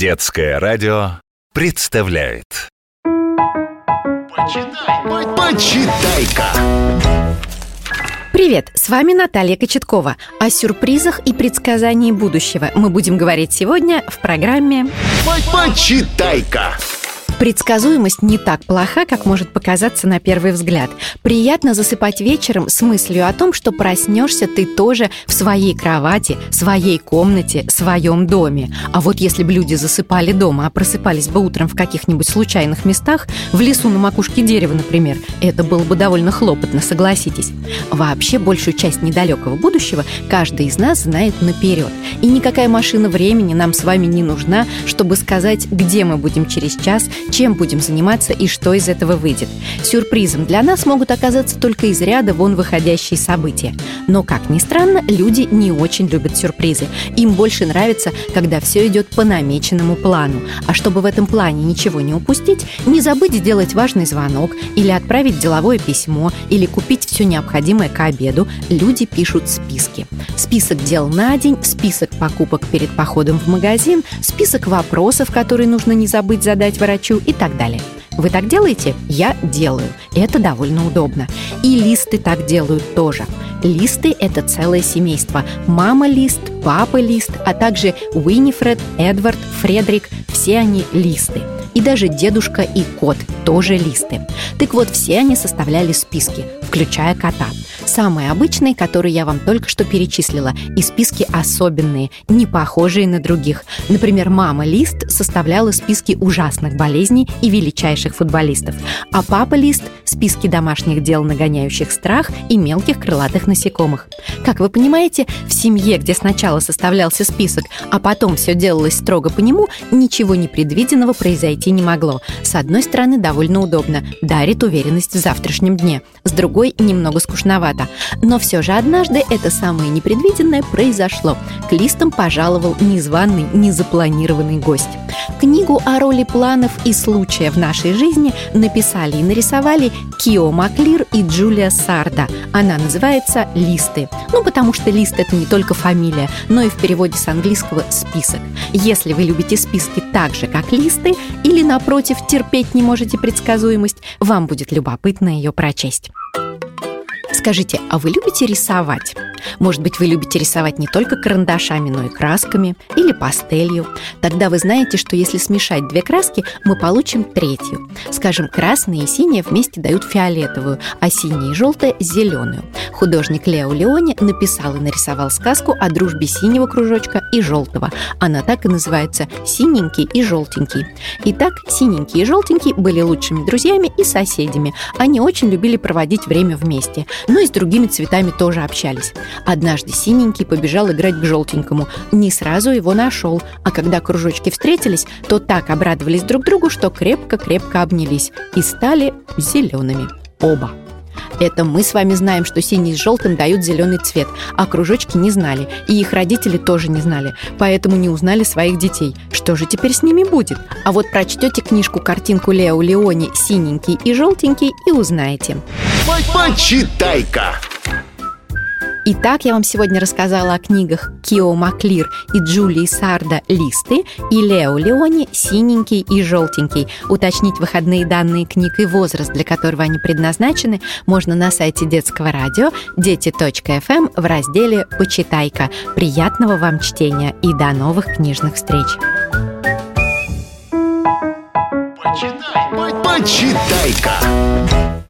Детское радио представляет Почитай, почитай-ка! Привет, с вами Наталья Кочеткова. О сюрпризах и предсказании будущего мы будем говорить сегодня в программе Почитай-ка! Предсказуемость не так плоха, как может показаться на первый взгляд. Приятно засыпать вечером с мыслью о том, что проснешься ты тоже в своей кровати, своей комнате, своем доме. А вот если бы люди засыпали дома, а просыпались бы утром в каких-нибудь случайных местах, в лесу на макушке дерева, например, это было бы довольно хлопотно, согласитесь. Вообще, большую часть недалекого будущего каждый из нас знает наперед. И никакая машина времени нам с вами не нужна, чтобы сказать, где мы будем через час, чем будем заниматься и что из этого выйдет. Сюрпризом для нас могут оказаться только из ряда вон выходящие события. Но, как ни странно, люди не очень любят сюрпризы. Им больше нравится, когда все идет по намеченному плану. А чтобы в этом плане ничего не упустить, не забыть сделать важный звонок или отправить деловое письмо или купить все необходимое к обеду, люди пишут списки. Список дел на день, список покупок перед походом в магазин, список вопросов, которые нужно не забыть задать врачу и так далее. Вы так делаете? Я делаю. Это довольно удобно. И листы так делают тоже. Листы – это целое семейство. Мама-лист, папа-лист, а также Уинифред, Эдвард, Фредерик – все они листы. И даже дедушка и кот тоже листы. Так вот, все они составляли списки, включая кота. Самые обычные, которые я вам только что перечислила, и списки особенные, не похожие на других. Например, мама Лист составляла списки ужасных болезней и величайших футболистов, а папа Лист – списки домашних дел, нагоняющих страх и мелких крылатых насекомых. Как вы понимаете, в семье, где сначала составлялся список, а потом все делалось строго по нему, ничего непредвиденного произойти не могло. С одной стороны, довольно удобно, дарит уверенность в завтрашнем дне. С другой, немного скучновато. Но все же однажды это самое непредвиденное произошло. К листам пожаловал незваный, незапланированный гость. Книгу о роли планов и случая в нашей жизни написали и нарисовали Кио Маклир и Джулия Сарда. Она называется «Листы». Ну, потому что лист – это не только фамилия, но и в переводе с английского «список». Если вы любите списки так же, как листы, или, напротив, терпеть не можете предсказуемость, вам будет любопытно ее прочесть. Скажите, а вы любите рисовать? Может быть, вы любите рисовать не только карандашами, но и красками или пастелью. Тогда вы знаете, что если смешать две краски, мы получим третью. Скажем, красные и синие вместе дают фиолетовую, а синие и желтые – зеленую. Художник Лео Леони написал и нарисовал сказку о дружбе синего кружочка и желтого. Она так и называется «Синенький и желтенький». Итак, синенький и желтенький были лучшими друзьями и соседями. Они очень любили проводить время вместе – но и с другими цветами тоже общались. Однажды синенький побежал играть к желтенькому, не сразу его нашел, а когда кружочки встретились, то так обрадовались друг другу, что крепко-крепко обнялись и стали зелеными оба. Это мы с вами знаем, что синий с желтым дают зеленый цвет, а кружочки не знали, и их родители тоже не знали, поэтому не узнали своих детей. Что же теперь с ними будет? А вот прочтете книжку-картинку Лео Леони «Синенький и желтенький» и узнаете. Почитай-ка! Итак, я вам сегодня рассказала о книгах Кио Маклир и Джулии Сарда «Листы» и Лео Леони «Синенький и желтенький». Уточнить выходные данные книг и возраст, для которого они предназначены, можно на сайте детского радио дети.фм в разделе «Почитай-ка». Приятного вам чтения и до новых книжных встреч! Почитай-ка!